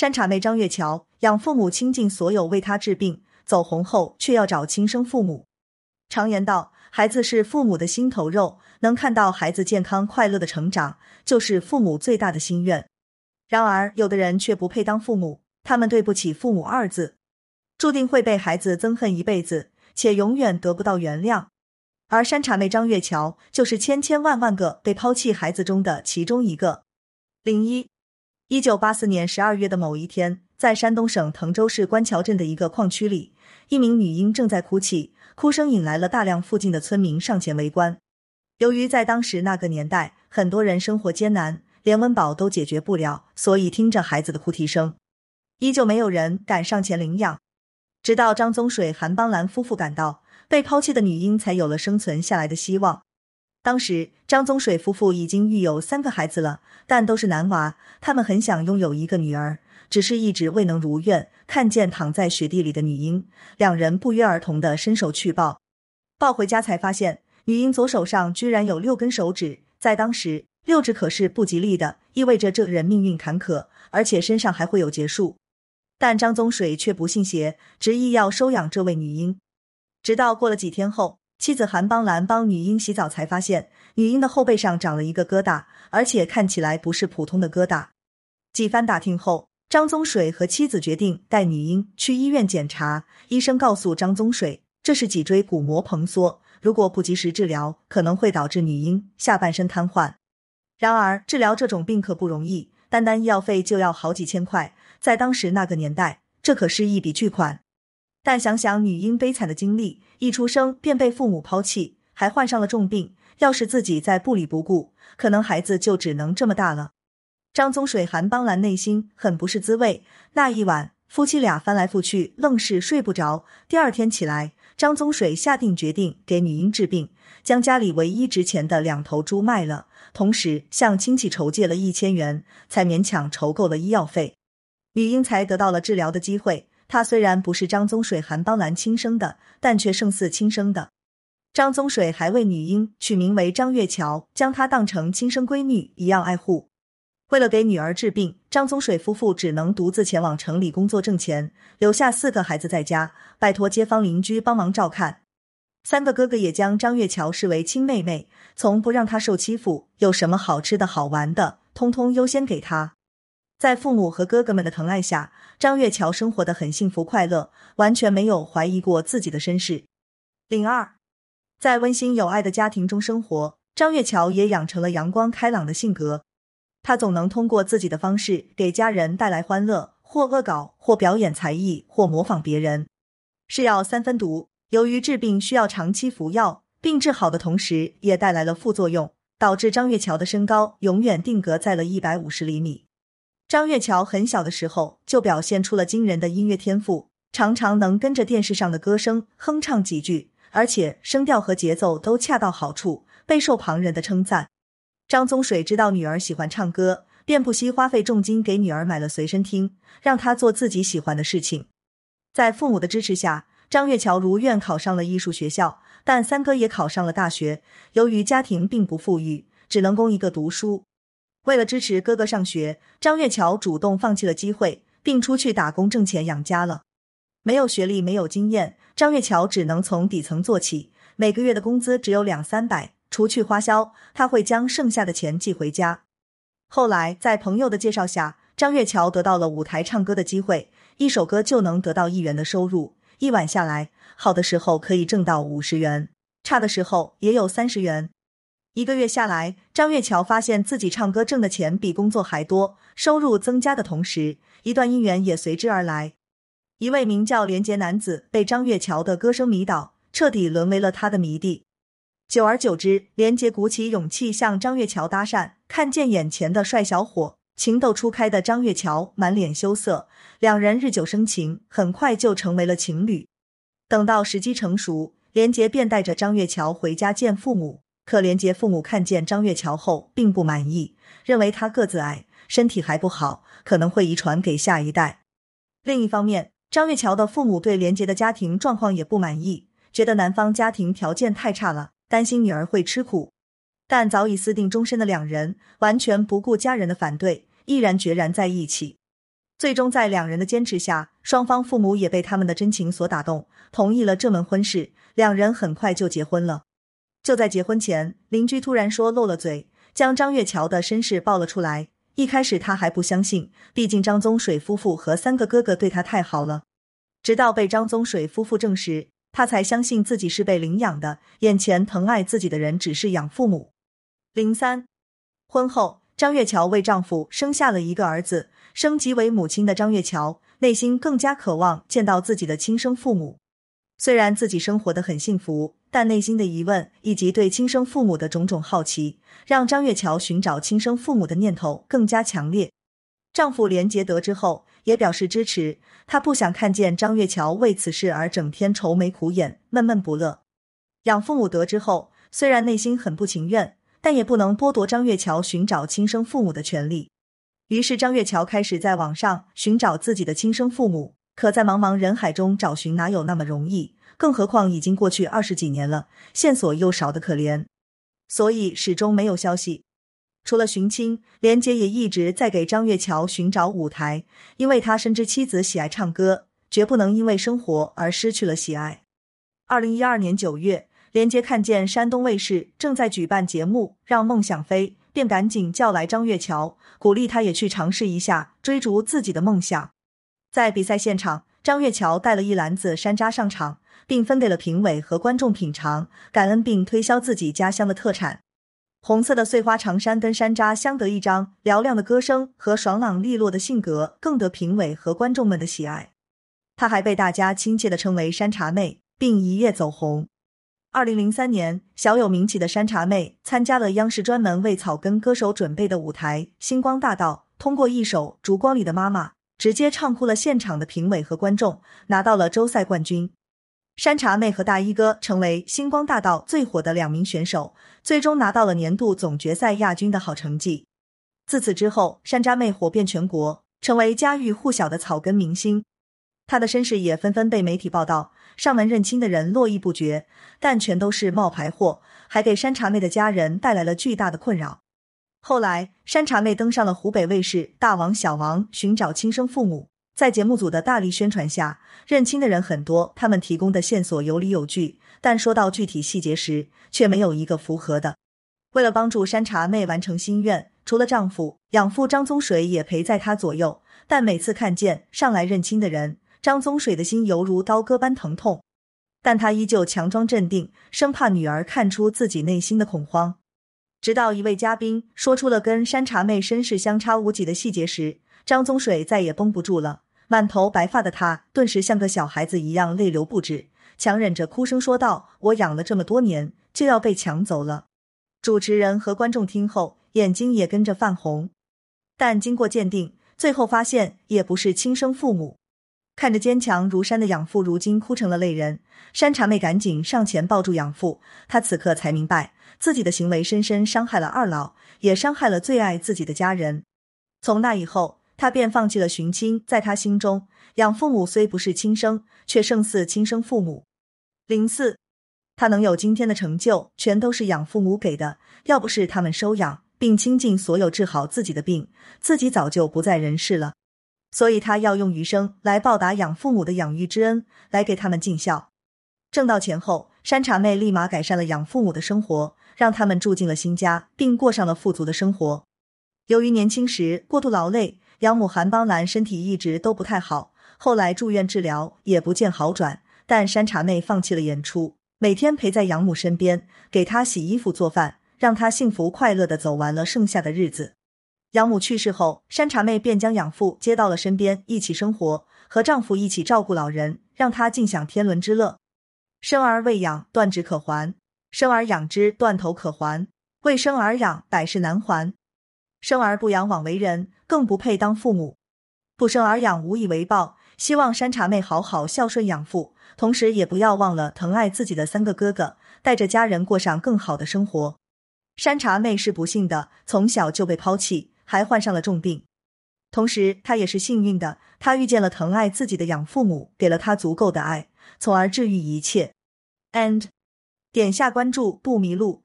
山茶妹张月桥养父母倾尽所有为他治病，走红后却要找亲生父母。常言道，孩子是父母的心头肉，能看到孩子健康快乐的成长，就是父母最大的心愿。然而，有的人却不配当父母，他们对不起“父母”二字，注定会被孩子憎恨一辈子，且永远得不到原谅。而山茶妹张月桥就是千千万万个被抛弃孩子中的其中一个。零一，一九八四年十二月的某一天，在山东省滕州市官桥镇的一个矿区里，一名女婴正在哭泣，哭声引来了大量附近的村民上前围观。由于在当时那个年代，很多人生活艰难，连温饱都解决不了，所以听着孩子的哭啼声，依旧没有人敢上前领养。直到张宗水、韩邦兰夫妇赶到，被抛弃的女婴才有了生存下来的希望。当时，张宗水夫妇已经育有三个孩子了，但都是男娃。他们很想拥有一个女儿，只是一直未能如愿。看见躺在雪地里的女婴，两人不约而同的伸手去抱，抱回家才发现，女婴左手上居然有六根手指。在当时，六指可是不吉利的，意味着这人命运坎坷，而且身上还会有劫数。但张宗水却不信邪，执意要收养这位女婴。直到过了几天后。妻子韩邦兰帮女婴洗澡，才发现女婴的后背上长了一个疙瘩，而且看起来不是普通的疙瘩。几番打听后，张宗水和妻子决定带女婴去医院检查。医生告诉张宗水，这是脊椎骨膜膨缩，如果不及时治疗，可能会导致女婴下半身瘫痪。然而，治疗这种病可不容易，单单医药费就要好几千块，在当时那个年代，这可是一笔巨款。但想想女婴悲惨的经历，一出生便被父母抛弃，还患上了重病，要是自己再不理不顾，可能孩子就只能这么大了。张宗水、韩邦兰内心很不是滋味。那一晚，夫妻俩翻来覆去，愣是睡不着。第二天起来，张宗水下定决定给女婴治病，将家里唯一值钱的两头猪卖了，同时向亲戚筹借了一千元，才勉强筹够了医药费，女婴才得到了治疗的机会。她虽然不是张宗水、韩邦兰亲生的，但却胜似亲生的。张宗水还为女婴取名为张月桥，将她当成亲生闺女一样爱护。为了给女儿治病，张宗水夫妇只能独自前往城里工作挣钱，留下四个孩子在家，拜托街坊邻居帮忙照看。三个哥哥也将张月桥视为亲妹妹，从不让她受欺负，有什么好吃的好玩的，通通优先给她。在父母和哥哥们的疼爱下，张月桥生活的很幸福快乐，完全没有怀疑过自己的身世。零二，在温馨有爱的家庭中生活，张月桥也养成了阳光开朗的性格。他总能通过自己的方式给家人带来欢乐，或恶搞，或表演才艺，或模仿别人。是药三分毒，由于治病需要长期服药，病治好的同时也带来了副作用，导致张月桥的身高永远定格在了一百五十厘米。张月桥很小的时候就表现出了惊人的音乐天赋，常常能跟着电视上的歌声哼唱几句，而且声调和节奏都恰到好处，备受旁人的称赞。张宗水知道女儿喜欢唱歌，便不惜花费重金给女儿买了随身听，让她做自己喜欢的事情。在父母的支持下，张月桥如愿考上了艺术学校，但三哥也考上了大学。由于家庭并不富裕，只能供一个读书。为了支持哥哥上学，张月桥主动放弃了机会，并出去打工挣钱养家了。没有学历，没有经验，张月桥只能从底层做起。每个月的工资只有两三百，除去花销，他会将剩下的钱寄回家。后来，在朋友的介绍下，张月桥得到了舞台唱歌的机会，一首歌就能得到一元的收入。一晚下来，好的时候可以挣到五十元，差的时候也有三十元。一个月下来，张月桥发现自己唱歌挣的钱比工作还多，收入增加的同时，一段姻缘也随之而来。一位名叫连杰男子被张月桥的歌声迷倒，彻底沦为了他的迷弟。久而久之，连杰鼓起勇气向张月桥搭讪，看见眼前的帅小伙，情窦初开的张月桥满脸羞涩，两人日久生情，很快就成为了情侣。等到时机成熟，连杰便带着张月桥回家见父母。可连杰父母看见张月桥后，并不满意，认为他个子矮，身体还不好，可能会遗传给下一代。另一方面，张月桥的父母对连杰的家庭状况也不满意，觉得男方家庭条件太差了，担心女儿会吃苦。但早已私定终身的两人，完全不顾家人的反对，毅然决然在一起。最终在两人的坚持下，双方父母也被他们的真情所打动，同意了这门婚事。两人很快就结婚了。就在结婚前，邻居突然说漏了嘴，将张月桥的身世爆了出来。一开始他还不相信，毕竟张宗水夫妇和三个哥哥对他太好了。直到被张宗水夫妇证实，他才相信自己是被领养的。眼前疼爱自己的人只是养父母。零三婚后，张月桥为丈夫生下了一个儿子。升级为母亲的张月桥，内心更加渴望见到自己的亲生父母。虽然自己生活的很幸福，但内心的疑问以及对亲生父母的种种好奇，让张月桥寻找亲生父母的念头更加强烈。丈夫连杰得知后也表示支持，他不想看见张月桥为此事而整天愁眉苦眼、闷闷不乐。养父母得知后，虽然内心很不情愿，但也不能剥夺张月桥寻找亲生父母的权利。于是，张月桥开始在网上寻找自己的亲生父母。可在茫茫人海中找寻，哪有那么容易？更何况已经过去二十几年了，线索又少得可怜，所以始终没有消息。除了寻亲，连杰也一直在给张月桥寻找舞台，因为他深知妻子喜爱唱歌，绝不能因为生活而失去了喜爱。二零一二年九月，连杰看见山东卫视正在举办节目《让梦想飞》。便赶紧叫来张月桥，鼓励他也去尝试一下追逐自己的梦想。在比赛现场，张月桥带了一篮子山楂上场，并分给了评委和观众品尝，感恩并推销自己家乡的特产——红色的碎花长衫跟山楂相得益彰。嘹亮的歌声和爽朗利落的性格更得评委和观众们的喜爱。他还被大家亲切的称为“山茶妹”，并一夜走红。二零零三年，小有名气的山茶妹参加了央视专门为草根歌手准备的舞台《星光大道》，通过一首《烛光里的妈妈》，直接唱哭了现场的评委和观众，拿到了周赛冠军。山茶妹和大衣哥成为《星光大道》最火的两名选手，最终拿到了年度总决赛亚军的好成绩。自此之后，山楂妹火遍全国，成为家喻户晓的草根明星。她的身世也纷纷被媒体报道。上门认亲的人络绎不绝，但全都是冒牌货，还给山茶妹的家人带来了巨大的困扰。后来，山茶妹登上了湖北卫视《大王小王》，寻找亲生父母。在节目组的大力宣传下，认亲的人很多，他们提供的线索有理有据，但说到具体细节时，却没有一个符合的。为了帮助山茶妹完成心愿，除了丈夫养父张宗水也陪在她左右，但每次看见上来认亲的人。张宗水的心犹如刀割般疼痛，但他依旧强装镇定，生怕女儿看出自己内心的恐慌。直到一位嘉宾说出了跟山茶妹身世相差无几的细节时，张宗水再也绷不住了。满头白发的他顿时像个小孩子一样泪流不止，强忍着哭声说道：“我养了这么多年，就要被抢走了。”主持人和观众听后眼睛也跟着泛红，但经过鉴定，最后发现也不是亲生父母。看着坚强如山的养父，如今哭成了泪人。山茶妹赶紧上前抱住养父，她此刻才明白自己的行为深深伤害了二老，也伤害了最爱自己的家人。从那以后，她便放弃了寻亲。在她心中，养父母虽不是亲生，却胜似亲生父母。零四，她能有今天的成就，全都是养父母给的。要不是他们收养并倾尽所有治好自己的病，自己早就不在人世了。所以，他要用余生来报答养父母的养育之恩，来给他们尽孝。挣到钱后，山茶妹立马改善了养父母的生活，让他们住进了新家，并过上了富足的生活。由于年轻时过度劳累，养母韩邦兰身体一直都不太好，后来住院治疗也不见好转。但山茶妹放弃了演出，每天陪在养母身边，给她洗衣服、做饭，让她幸福快乐的走完了剩下的日子。养母去世后，山茶妹便将养父接到了身边，一起生活，和丈夫一起照顾老人，让他尽享天伦之乐。生而未养，断指可还；生而养之，断头可还。未生而养，百事难还。生而不养，枉为人，更不配当父母。不生而养，无以为报。希望山茶妹好好孝顺养父，同时也不要忘了疼爱自己的三个哥哥，带着家人过上更好的生活。山茶妹是不幸的，从小就被抛弃。还患上了重病，同时他也是幸运的，他遇见了疼爱自己的养父母，给了他足够的爱，从而治愈一切。And 点下关注不迷路。